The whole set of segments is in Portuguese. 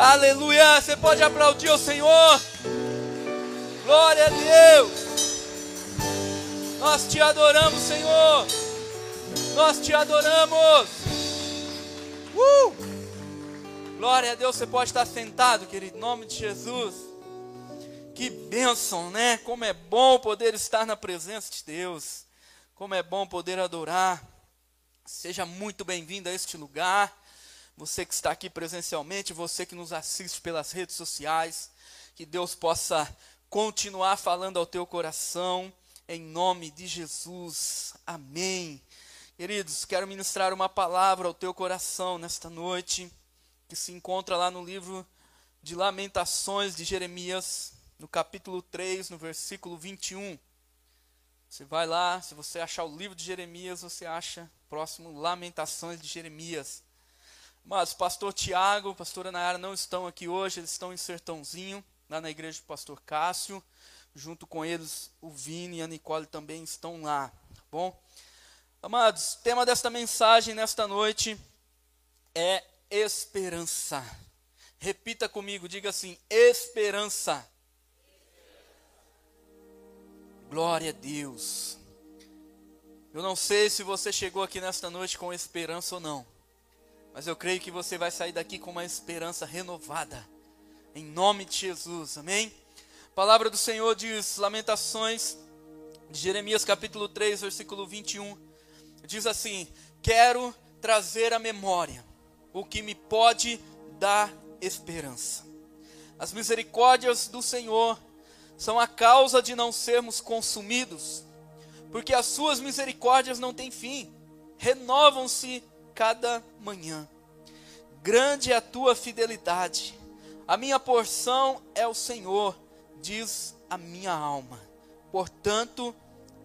Aleluia! Você pode aplaudir o Senhor. Glória a Deus. Nós te adoramos, Senhor. Nós te adoramos. Uh! Glória a Deus. Você pode estar sentado, querido, em nome de Jesus. Que bênção, né? Como é bom poder estar na presença de Deus. Como é bom poder adorar. Seja muito bem-vindo a este lugar. Você que está aqui presencialmente, você que nos assiste pelas redes sociais, que Deus possa continuar falando ao teu coração, em nome de Jesus. Amém. Queridos, quero ministrar uma palavra ao teu coração nesta noite, que se encontra lá no livro de Lamentações de Jeremias, no capítulo 3, no versículo 21. Você vai lá, se você achar o livro de Jeremias, você acha próximo Lamentações de Jeremias. Mas pastor Tiago, pastora Nayara não estão aqui hoje, eles estão em Sertãozinho, lá na igreja do pastor Cássio. Junto com eles, o Vini e a Nicole também estão lá, tá bom? Amados, o tema desta mensagem nesta noite é esperança. Repita comigo, diga assim: esperança. Glória a Deus. Eu não sei se você chegou aqui nesta noite com esperança ou não, mas eu creio que você vai sair daqui com uma esperança renovada, em nome de Jesus, amém? A palavra do Senhor diz, Lamentações, de Jeremias capítulo 3, versículo 21, diz assim: Quero trazer à memória o que me pode dar esperança. As misericórdias do Senhor são a causa de não sermos consumidos, porque as suas misericórdias não têm fim, renovam-se cada manhã. Grande é a tua fidelidade, a minha porção é o Senhor, diz a minha alma, portanto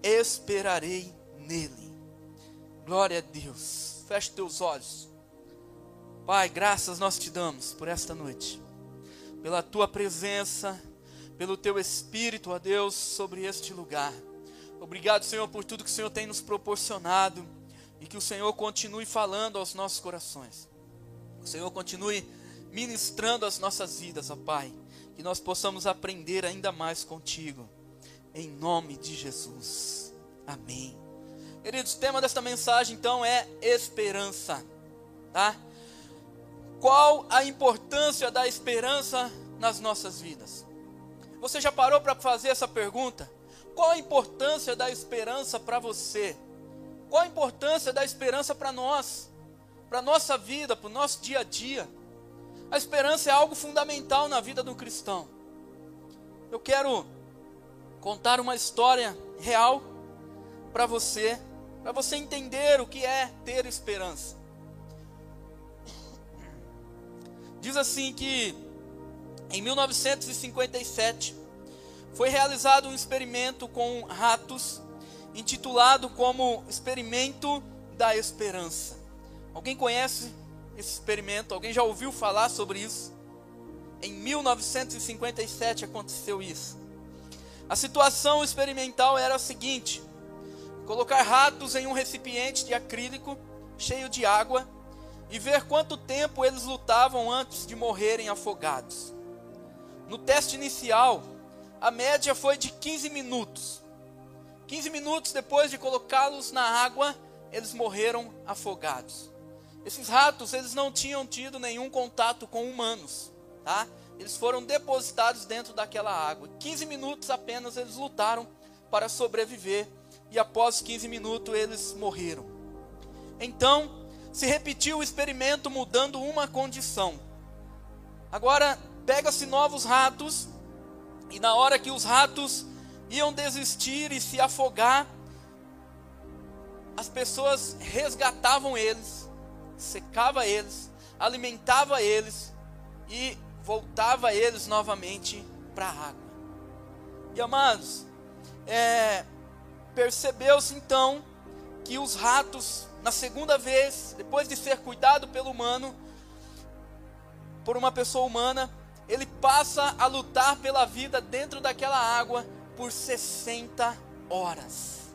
esperarei nele. Glória a Deus, feche teus olhos. Pai, graças nós te damos por esta noite, pela tua presença pelo teu Espírito, ó Deus, sobre este lugar. Obrigado, Senhor, por tudo que o Senhor tem nos proporcionado e que o Senhor continue falando aos nossos corações. O Senhor continue ministrando as nossas vidas, ó Pai, que nós possamos aprender ainda mais contigo. Em nome de Jesus. Amém. Queridos, o tema desta mensagem então é esperança, tá? Qual a importância da esperança nas nossas vidas? Você já parou para fazer essa pergunta? Qual a importância da esperança para você? Qual a importância da esperança para nós? Para a nossa vida, para o nosso dia a dia? A esperança é algo fundamental na vida do cristão. Eu quero contar uma história real para você, para você entender o que é ter esperança. Diz assim que em 1957, foi realizado um experimento com ratos, intitulado como Experimento da Esperança. Alguém conhece esse experimento? Alguém já ouviu falar sobre isso? Em 1957 aconteceu isso. A situação experimental era a seguinte: colocar ratos em um recipiente de acrílico cheio de água e ver quanto tempo eles lutavam antes de morrerem afogados. No teste inicial, a média foi de 15 minutos. 15 minutos depois de colocá-los na água, eles morreram afogados. Esses ratos, eles não tinham tido nenhum contato com humanos, tá? Eles foram depositados dentro daquela água. 15 minutos apenas eles lutaram para sobreviver e após 15 minutos eles morreram. Então, se repetiu o experimento mudando uma condição. Agora, pega-se novos ratos, e na hora que os ratos iam desistir e se afogar, as pessoas resgatavam eles, secava eles, alimentava eles e voltava eles novamente para a água. E amados, é, percebeu-se então que os ratos, na segunda vez, depois de ser cuidado pelo humano, por uma pessoa humana, ele passa a lutar pela vida dentro daquela água por 60 horas.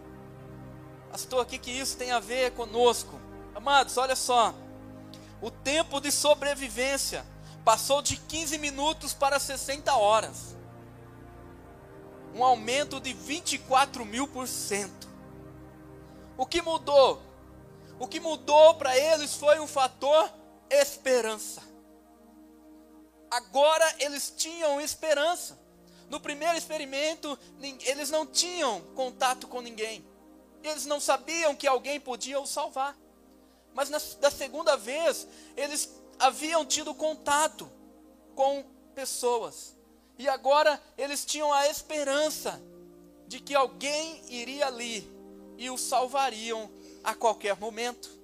Pastor, o que, que isso tem a ver conosco? Amados, olha só. O tempo de sobrevivência passou de 15 minutos para 60 horas. Um aumento de 24 mil por cento. O que mudou? O que mudou para eles foi um fator esperança. Agora eles tinham esperança. No primeiro experimento, eles não tinham contato com ninguém. Eles não sabiam que alguém podia os salvar. Mas na, da segunda vez, eles haviam tido contato com pessoas. E agora eles tinham a esperança de que alguém iria ali e os salvariam a qualquer momento.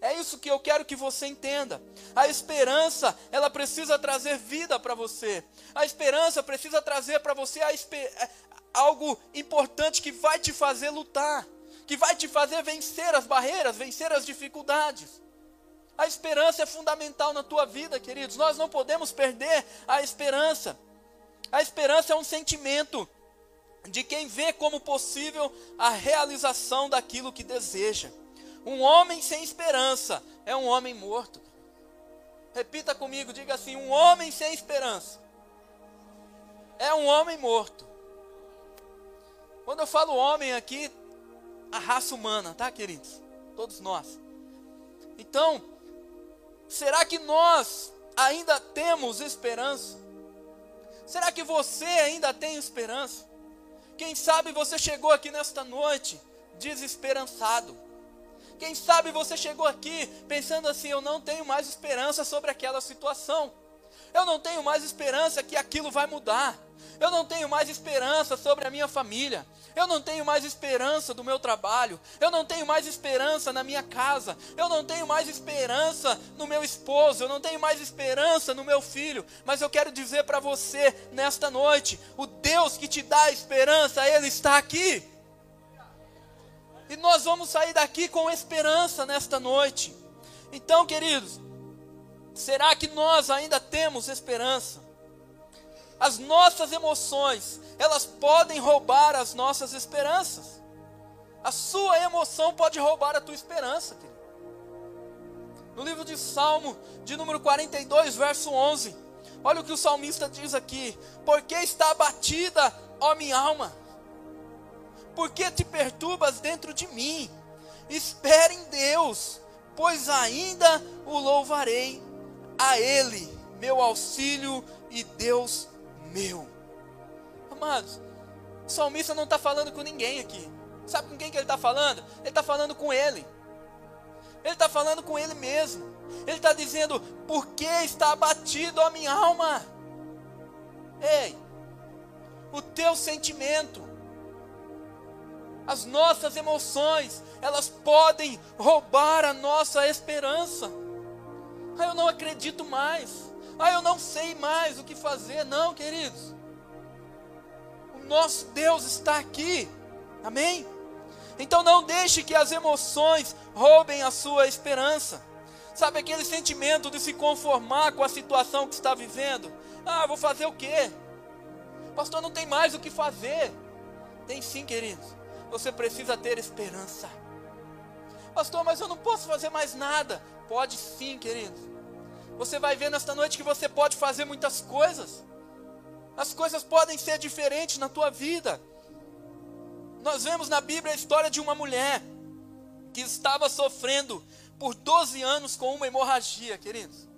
É isso que eu quero que você entenda. A esperança, ela precisa trazer vida para você. A esperança precisa trazer para você é, algo importante que vai te fazer lutar, que vai te fazer vencer as barreiras, vencer as dificuldades. A esperança é fundamental na tua vida, queridos. Nós não podemos perder a esperança. A esperança é um sentimento de quem vê como possível a realização daquilo que deseja. Um homem sem esperança é um homem morto. Repita comigo, diga assim: um homem sem esperança é um homem morto. Quando eu falo homem aqui, a raça humana, tá, queridos? Todos nós. Então, será que nós ainda temos esperança? Será que você ainda tem esperança? Quem sabe você chegou aqui nesta noite desesperançado quem sabe você chegou aqui pensando assim: eu não tenho mais esperança sobre aquela situação. Eu não tenho mais esperança que aquilo vai mudar. Eu não tenho mais esperança sobre a minha família. Eu não tenho mais esperança do meu trabalho. Eu não tenho mais esperança na minha casa. Eu não tenho mais esperança no meu esposo. Eu não tenho mais esperança no meu filho. Mas eu quero dizer para você nesta noite: o Deus que te dá esperança, Ele está aqui. E nós vamos sair daqui com esperança nesta noite. Então, queridos, será que nós ainda temos esperança? As nossas emoções, elas podem roubar as nossas esperanças. A sua emoção pode roubar a tua esperança, querido. No livro de Salmo, de número 42, verso 11, olha o que o salmista diz aqui: Porque está abatida, ó minha alma, por que te perturbas dentro de mim? Espere em Deus, pois ainda o louvarei a Ele, meu auxílio e Deus meu. Amados, o salmista não está falando com ninguém aqui. Sabe com quem que ele está falando? Ele está falando com Ele. Ele está falando com Ele mesmo. Ele está dizendo: Por que está abatido a minha alma? Ei, o teu sentimento, as nossas emoções, elas podem roubar a nossa esperança. Ah, eu não acredito mais. Ah, eu não sei mais o que fazer. Não, queridos. O nosso Deus está aqui. Amém? Então não deixe que as emoções roubem a sua esperança. Sabe aquele sentimento de se conformar com a situação que está vivendo? Ah, vou fazer o quê? Pastor, não tem mais o que fazer. Tem sim, queridos você precisa ter esperança. Pastor, mas eu não posso fazer mais nada. Pode sim, querido. Você vai ver nesta noite que você pode fazer muitas coisas. As coisas podem ser diferentes na tua vida. Nós vemos na Bíblia a história de uma mulher que estava sofrendo por 12 anos com uma hemorragia, queridos.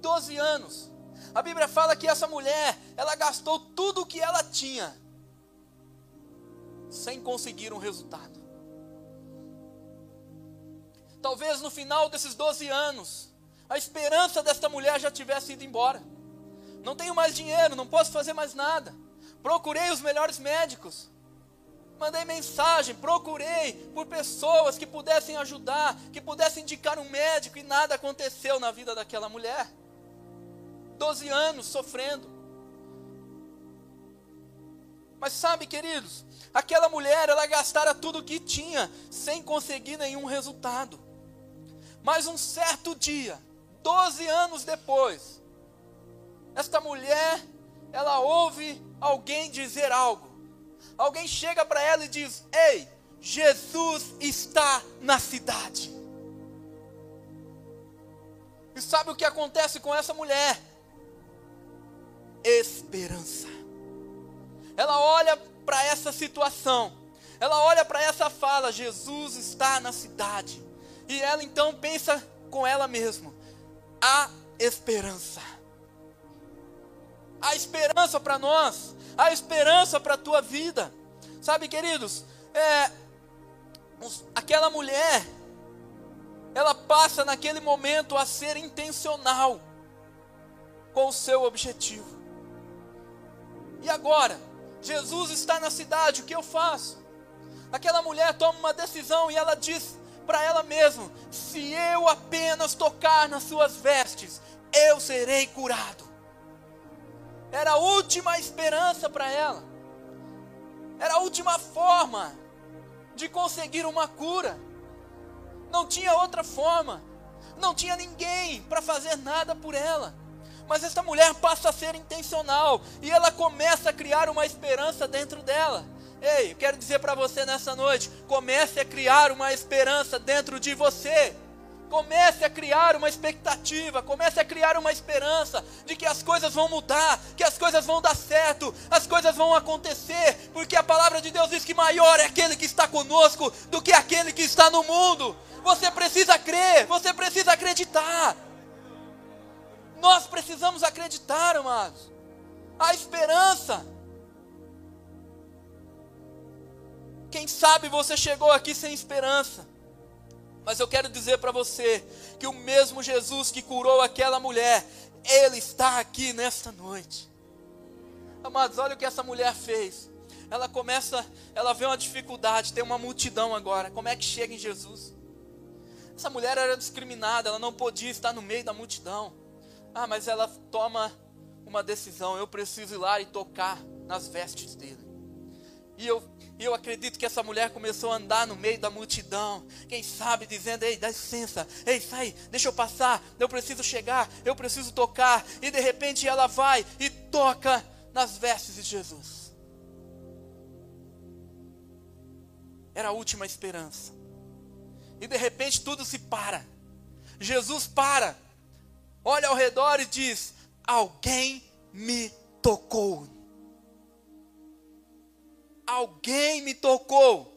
12 anos. A Bíblia fala que essa mulher, ela gastou tudo o que ela tinha sem conseguir um resultado. Talvez no final desses 12 anos, a esperança desta mulher já tivesse ido embora. Não tenho mais dinheiro, não posso fazer mais nada. Procurei os melhores médicos. Mandei mensagem, procurei por pessoas que pudessem ajudar, que pudessem indicar um médico e nada aconteceu na vida daquela mulher. 12 anos sofrendo. Mas sabe, queridos, aquela mulher, ela gastara tudo o que tinha, sem conseguir nenhum resultado. Mas um certo dia, 12 anos depois, esta mulher, ela ouve alguém dizer algo. Alguém chega para ela e diz: Ei, Jesus está na cidade. E sabe o que acontece com essa mulher? Esperança. Ela olha para essa situação, ela olha para essa fala: Jesus está na cidade. E ela então pensa com ela mesma: há esperança. Há esperança para nós, há esperança para a tua vida. Sabe, queridos, é, aquela mulher, ela passa naquele momento a ser intencional com o seu objetivo. E agora, Jesus está na cidade, o que eu faço? Aquela mulher toma uma decisão e ela diz para ela mesma: se eu apenas tocar nas suas vestes, eu serei curado. Era a última esperança para ela, era a última forma de conseguir uma cura. Não tinha outra forma, não tinha ninguém para fazer nada por ela. Mas essa mulher passa a ser intencional e ela começa a criar uma esperança dentro dela. Ei, eu quero dizer para você nessa noite: comece a criar uma esperança dentro de você. Comece a criar uma expectativa, comece a criar uma esperança de que as coisas vão mudar, que as coisas vão dar certo, as coisas vão acontecer, porque a palavra de Deus diz que maior é aquele que está conosco do que aquele que está no mundo. Você precisa crer, você precisa acreditar. Nós precisamos acreditar, amados. A esperança Quem sabe você chegou aqui sem esperança. Mas eu quero dizer para você que o mesmo Jesus que curou aquela mulher, ele está aqui nesta noite. Amados, olha o que essa mulher fez. Ela começa, ela vê uma dificuldade, tem uma multidão agora. Como é que chega em Jesus? Essa mulher era discriminada, ela não podia estar no meio da multidão. Ah, mas ela toma uma decisão: eu preciso ir lá e tocar nas vestes dele. E eu, eu acredito que essa mulher começou a andar no meio da multidão. Quem sabe dizendo: Ei, dá licença, ei, sai, deixa eu passar. Eu preciso chegar, eu preciso tocar. E de repente ela vai e toca nas vestes de Jesus. Era a última esperança. E de repente tudo se para. Jesus para, olha ao redor e diz: Alguém me tocou alguém me tocou.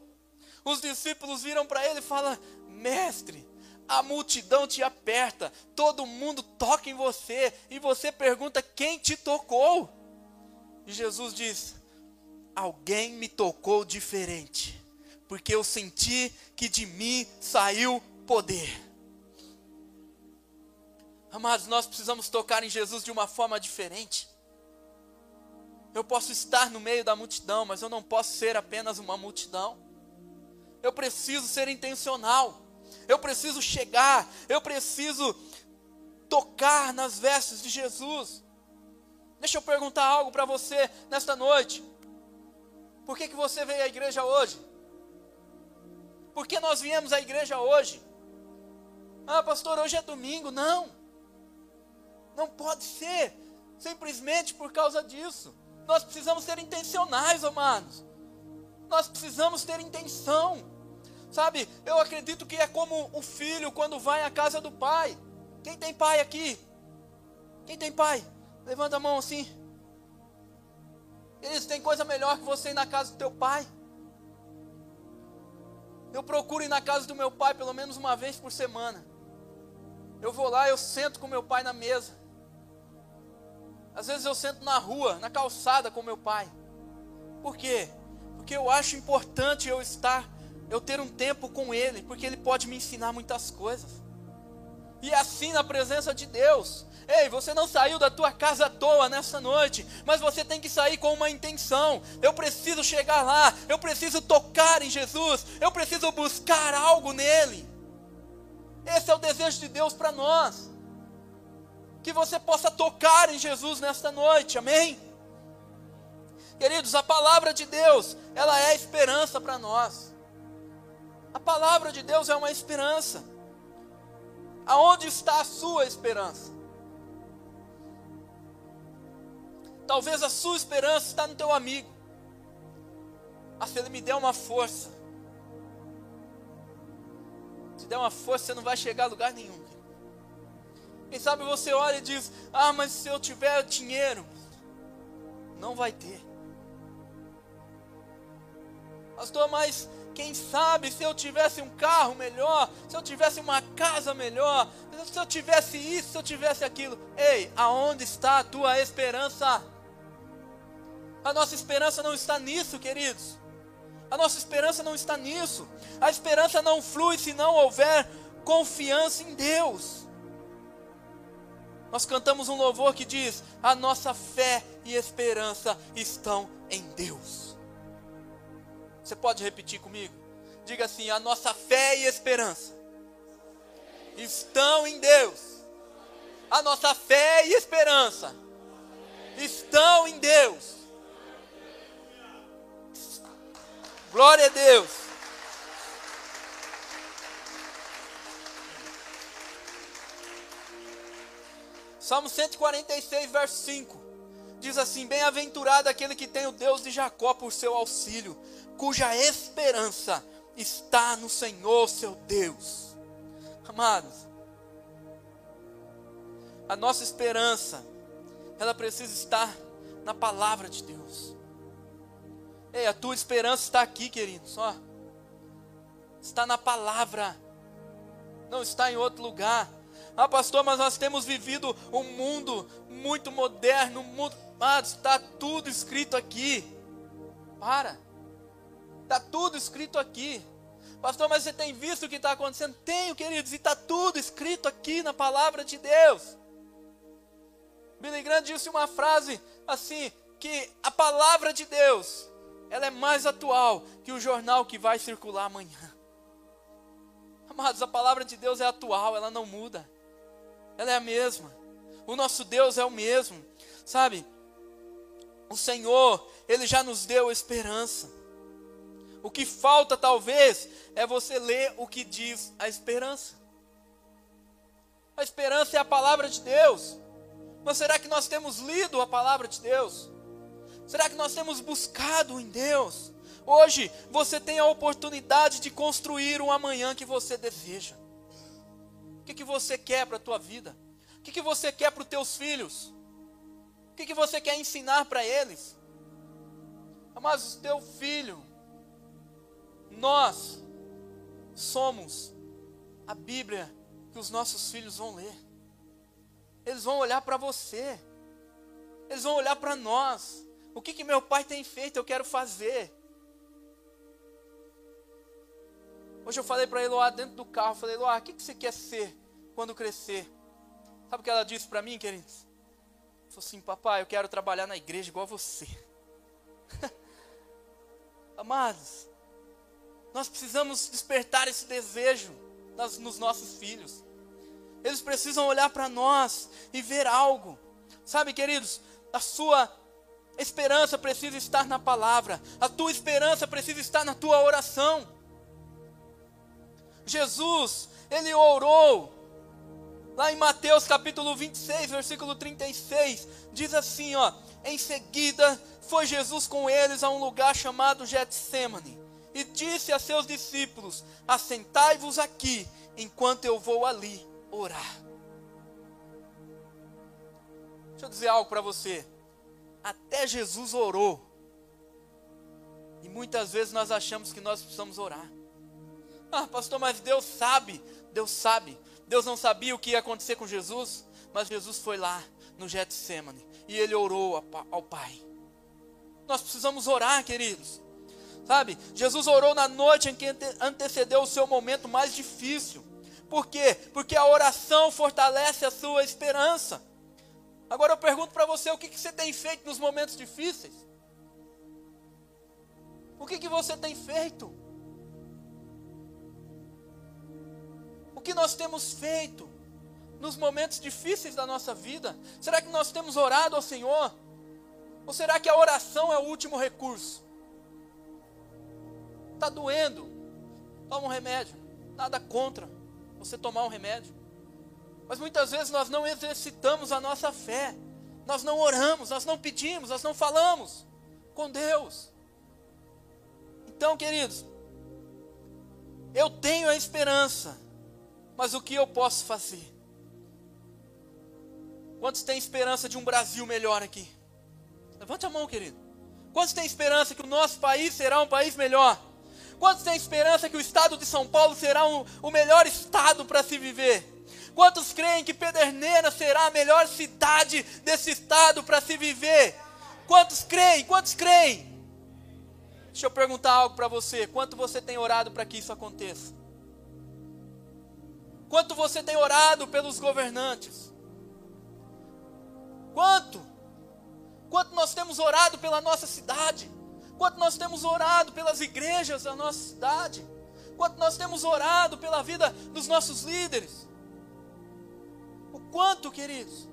Os discípulos viram para ele e falam: Mestre, a multidão te aperta, todo mundo toca em você, e você pergunta quem te tocou. E Jesus diz: Alguém me tocou diferente, porque eu senti que de mim saiu poder. Amados, nós precisamos tocar em Jesus de uma forma diferente. Eu posso estar no meio da multidão, mas eu não posso ser apenas uma multidão. Eu preciso ser intencional. Eu preciso chegar. Eu preciso tocar nas vestes de Jesus. Deixa eu perguntar algo para você nesta noite. Por que, que você veio à igreja hoje? Por que nós viemos à igreja hoje? Ah, pastor, hoje é domingo. Não. Não pode ser simplesmente por causa disso. Nós precisamos ser intencionais, amados. Nós precisamos ter intenção. Sabe, eu acredito que é como o filho quando vai à casa do pai. Quem tem pai aqui? Quem tem pai? Levanta a mão assim. Eles têm coisa melhor que você ir na casa do teu pai. Eu procuro ir na casa do meu pai pelo menos uma vez por semana. Eu vou lá, eu sento com meu pai na mesa. Às vezes eu sento na rua, na calçada com meu pai. Por quê? Porque eu acho importante eu estar, eu ter um tempo com ele, porque ele pode me ensinar muitas coisas. E assim na presença de Deus. Ei, você não saiu da tua casa à toa nessa noite, mas você tem que sair com uma intenção. Eu preciso chegar lá, eu preciso tocar em Jesus, eu preciso buscar algo nele. Esse é o desejo de Deus para nós que você possa tocar em Jesus nesta noite, amém? Queridos, a palavra de Deus, ela é esperança para nós. A palavra de Deus é uma esperança. Aonde está a sua esperança? Talvez a sua esperança está no teu amigo. Ah, se ele me der uma força. Se der uma força, você não vai chegar a lugar nenhum. Quem sabe você olha e diz: Ah, mas se eu tiver dinheiro, não vai ter. Pastor, mas quem sabe se eu tivesse um carro melhor, se eu tivesse uma casa melhor, se eu tivesse isso, se eu tivesse aquilo. Ei, aonde está a tua esperança? A nossa esperança não está nisso, queridos. A nossa esperança não está nisso. A esperança não flui se não houver confiança em Deus. Nós cantamos um louvor que diz: A nossa fé e esperança estão em Deus. Você pode repetir comigo? Diga assim: A nossa fé e esperança estão em Deus. A nossa fé e esperança estão em Deus. Glória a Deus. Salmo 146, verso 5. Diz assim: Bem-aventurado aquele que tem o Deus de Jacó por seu auxílio, cuja esperança está no Senhor seu Deus. Amados, a nossa esperança, ela precisa estar na palavra de Deus. Ei, a tua esperança está aqui, queridos, ó. Está na palavra. Não está em outro lugar. Ah, pastor, mas nós temos vivido um mundo muito moderno, um mundo, ah, está tudo escrito aqui. Para. Está tudo escrito aqui. Pastor, mas você tem visto o que está acontecendo? Tenho, queridos, e está tudo escrito aqui na palavra de Deus. Billy Graham disse uma frase assim: que a palavra de Deus ela é mais atual que o jornal que vai circular amanhã. Amados, a palavra de Deus é atual, ela não muda. Ela é a mesma. O nosso Deus é o mesmo. Sabe? O Senhor, ele já nos deu esperança. O que falta talvez é você ler o que diz a esperança. A esperança é a palavra de Deus. Mas será que nós temos lido a palavra de Deus? Será que nós temos buscado em Deus? Hoje você tem a oportunidade de construir um amanhã que você deseja. Que, que você quer para a tua vida? O que, que você quer para os teus filhos? O que, que você quer ensinar para eles? Mas o teu filho, nós somos a Bíblia que os nossos filhos vão ler. Eles vão olhar para você. Eles vão olhar para nós. O que, que meu pai tem feito, eu quero fazer. Hoje eu falei para ele lá dentro do carro, falei, Loá, o que, que você quer ser quando crescer? Sabe o que ela disse para mim, queridos? Falou assim, papai, eu quero trabalhar na igreja igual você. Amados, nós precisamos despertar esse desejo nas, nos nossos filhos. Eles precisam olhar para nós e ver algo. Sabe, queridos, a sua esperança precisa estar na palavra, a tua esperança precisa estar na tua oração. Jesus, ele orou, lá em Mateus capítulo 26, versículo 36, diz assim: ó, em seguida foi Jesus com eles a um lugar chamado Getsemane, e disse a seus discípulos: Assentai-vos aqui, enquanto eu vou ali orar. Deixa eu dizer algo para você. Até Jesus orou. E muitas vezes nós achamos que nós precisamos orar. Ah, pastor, mas Deus sabe. Deus sabe. Deus não sabia o que ia acontecer com Jesus, mas Jesus foi lá no Getsemane e ele orou ao Pai. Nós precisamos orar, queridos. Sabe? Jesus orou na noite em que antecedeu o seu momento mais difícil. Por quê? Porque a oração fortalece a sua esperança. Agora eu pergunto para você: o que, que você tem feito nos momentos difíceis? O que, que você tem feito? Que nós temos feito nos momentos difíceis da nossa vida? Será que nós temos orado ao Senhor? Ou será que a oração é o último recurso? Está doendo? Toma um remédio. Nada contra você tomar um remédio. Mas muitas vezes nós não exercitamos a nossa fé. Nós não oramos, nós não pedimos, nós não falamos com Deus. Então, queridos, eu tenho a esperança, mas o que eu posso fazer? Quantos têm esperança de um Brasil melhor aqui? Levante a mão, querido. Quantos têm esperança que o nosso país será um país melhor? Quantos têm esperança que o estado de São Paulo será um, o melhor estado para se viver? Quantos creem que Pederneira será a melhor cidade desse estado para se viver? Quantos creem? Quantos creem? Deixa eu perguntar algo para você. Quanto você tem orado para que isso aconteça? Quanto você tem orado pelos governantes? Quanto? Quanto nós temos orado pela nossa cidade? Quanto nós temos orado pelas igrejas da nossa cidade? Quanto nós temos orado pela vida dos nossos líderes? O quanto, queridos?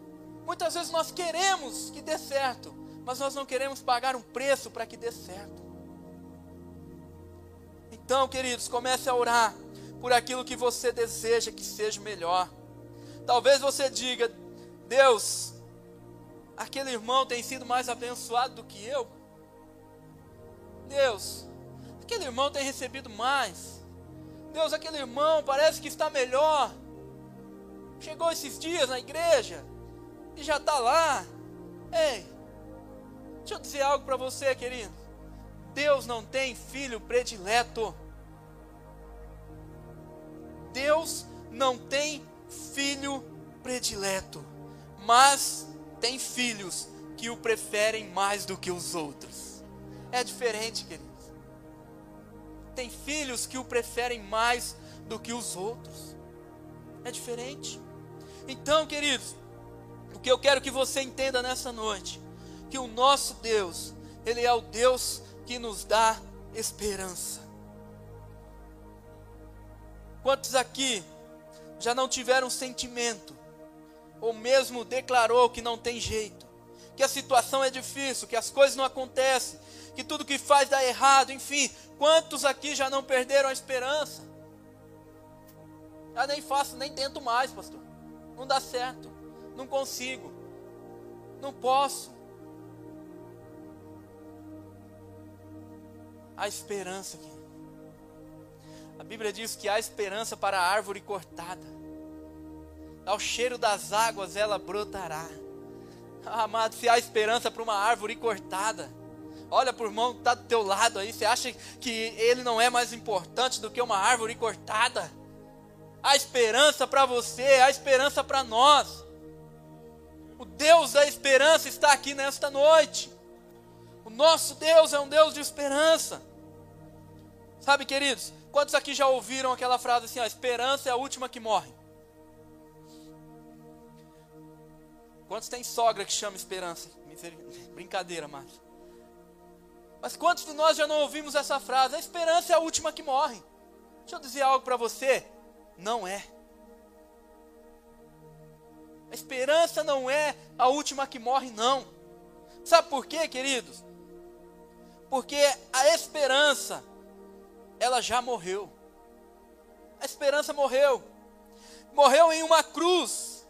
Muitas vezes nós queremos que dê certo, mas nós não queremos pagar um preço para que dê certo. Então, queridos, comece a orar por aquilo que você deseja que seja melhor. Talvez você diga: Deus, aquele irmão tem sido mais abençoado do que eu. Deus, aquele irmão tem recebido mais. Deus, aquele irmão parece que está melhor. Chegou esses dias na igreja e já está lá. Ei, deixa eu dizer algo para você, querido. Deus não tem filho predileto. Deus não tem filho predileto, mas tem filhos que o preferem mais do que os outros. É diferente, queridos. Tem filhos que o preferem mais do que os outros. É diferente. Então, queridos, o que eu quero que você entenda nessa noite, que o nosso Deus, ele é o Deus que nos dá esperança. Quantos aqui já não tiveram sentimento ou mesmo declarou que não tem jeito, que a situação é difícil, que as coisas não acontecem, que tudo que faz dá errado, enfim, quantos aqui já não perderam a esperança? Eu nem faço, nem tento mais, pastor. Não dá certo, não consigo, não posso. A esperança aqui. A Bíblia diz que há esperança para a árvore cortada ao cheiro das águas ela brotará. Amado, se há esperança para uma árvore cortada, olha o irmão que está do teu lado aí, você acha que ele não é mais importante do que uma árvore cortada? Há esperança para você, há esperança para nós. O Deus da esperança está aqui nesta noite. O nosso Deus é um Deus de esperança. Sabe, queridos, quantos aqui já ouviram aquela frase assim: a esperança é a última que morre? Quantos tem sogra que chama esperança? Brincadeira, Márcio. Mas quantos de nós já não ouvimos essa frase? A esperança é a última que morre. Deixa eu dizer algo para você. Não é. A esperança não é a última que morre, não. Sabe por quê, queridos? Porque a esperança, ela já morreu. A esperança morreu. Morreu em uma cruz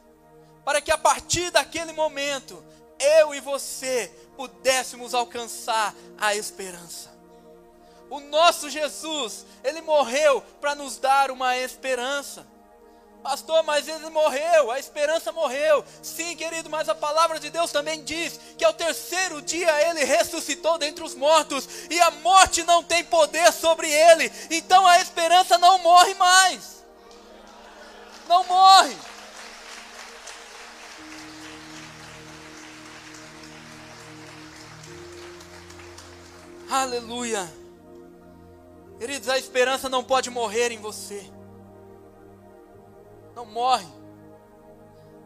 para que a partir daquele momento eu e você pudéssemos alcançar a esperança. O nosso Jesus, ele morreu para nos dar uma esperança. Pastor, mas ele morreu, a esperança morreu. Sim, querido, mas a palavra de Deus também diz que ao terceiro dia ele ressuscitou dentre os mortos e a morte não tem poder sobre ele. Então a esperança não morre mais. Não morre. Aleluia. Queridos, a esperança não pode morrer em você. Não morre.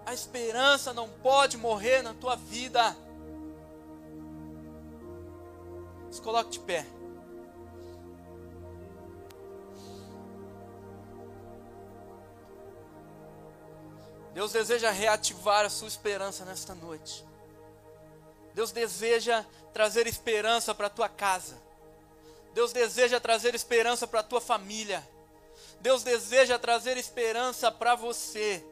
A esperança não pode morrer na tua vida. Se coloque de pé. Deus deseja reativar a sua esperança nesta noite. Deus deseja trazer esperança para a tua casa. Deus deseja trazer esperança para a tua família. Deus deseja trazer esperança para você.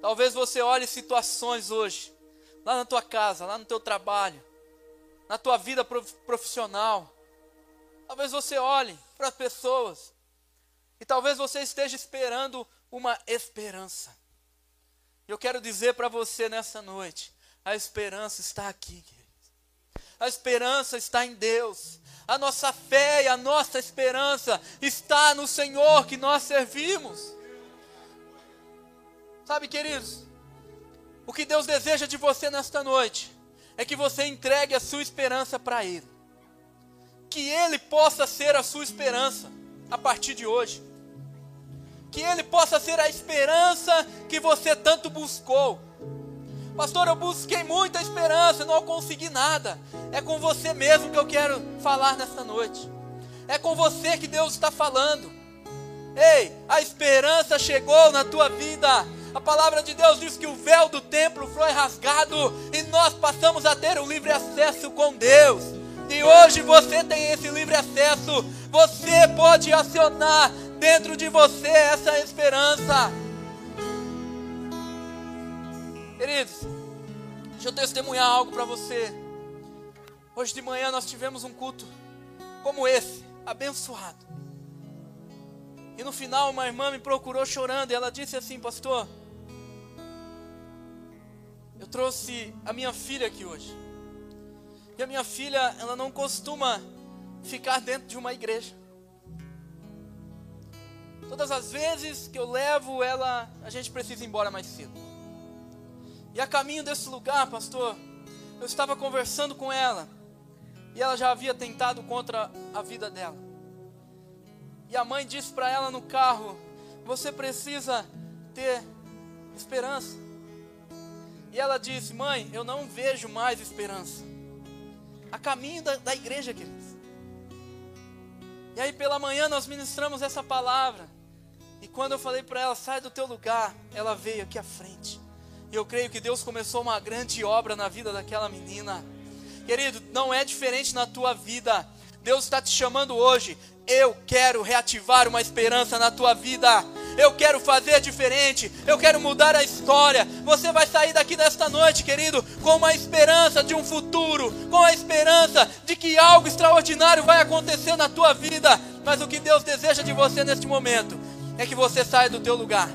Talvez você olhe situações hoje, lá na tua casa, lá no teu trabalho, na tua vida profissional. Talvez você olhe para as pessoas e talvez você esteja esperando uma esperança. Eu quero dizer para você nessa noite: a esperança está aqui. A esperança está em Deus. A nossa fé e a nossa esperança está no Senhor que nós servimos. Sabe, queridos, o que Deus deseja de você nesta noite é que você entregue a sua esperança para Ele. Que Ele possa ser a sua esperança a partir de hoje. Que Ele possa ser a esperança que você tanto buscou. Pastor, eu busquei muita esperança, não consegui nada. É com você mesmo que eu quero falar nesta noite. É com você que Deus está falando. Ei, a esperança chegou na tua vida. A palavra de Deus diz que o véu do templo foi rasgado e nós passamos a ter um livre acesso com Deus. E hoje você tem esse livre acesso. Você pode acionar dentro de você essa esperança. Queridos, deixa eu testemunhar algo para você. Hoje de manhã nós tivemos um culto como esse, abençoado. E no final uma irmã me procurou chorando e ela disse assim, pastor, eu trouxe a minha filha aqui hoje. E a minha filha, ela não costuma ficar dentro de uma igreja. Todas as vezes que eu levo ela, a gente precisa ir embora mais cedo. E a caminho desse lugar, pastor, eu estava conversando com ela. E ela já havia tentado contra a vida dela. E a mãe disse para ela no carro: Você precisa ter esperança. E ela disse: Mãe, eu não vejo mais esperança. A caminho da, da igreja, queridos. E aí pela manhã nós ministramos essa palavra. E quando eu falei para ela, sai do teu lugar, ela veio aqui à frente. E eu creio que Deus começou uma grande obra na vida daquela menina. Querido, não é diferente na tua vida. Deus está te chamando hoje. Eu quero reativar uma esperança na tua vida eu quero fazer diferente, eu quero mudar a história. Você vai sair daqui nesta noite, querido, com uma esperança de um futuro, com a esperança de que algo extraordinário vai acontecer na tua vida. Mas o que Deus deseja de você neste momento é que você saia do teu lugar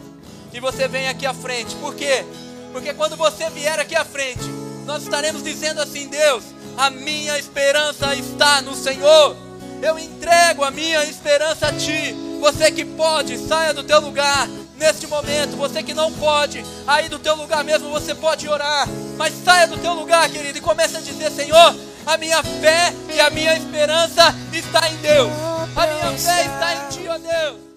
e você venha aqui à frente. Por quê? Porque quando você vier aqui à frente, nós estaremos dizendo assim: Deus, a minha esperança está no Senhor. Eu entrego a minha esperança a Ti. Você que pode, saia do teu lugar neste momento. Você que não pode, aí do teu lugar mesmo você pode orar. Mas saia do teu lugar, querido, e comece a dizer: Senhor, a minha fé e a minha esperança está em Deus. A minha fé está em Ti, ó Deus.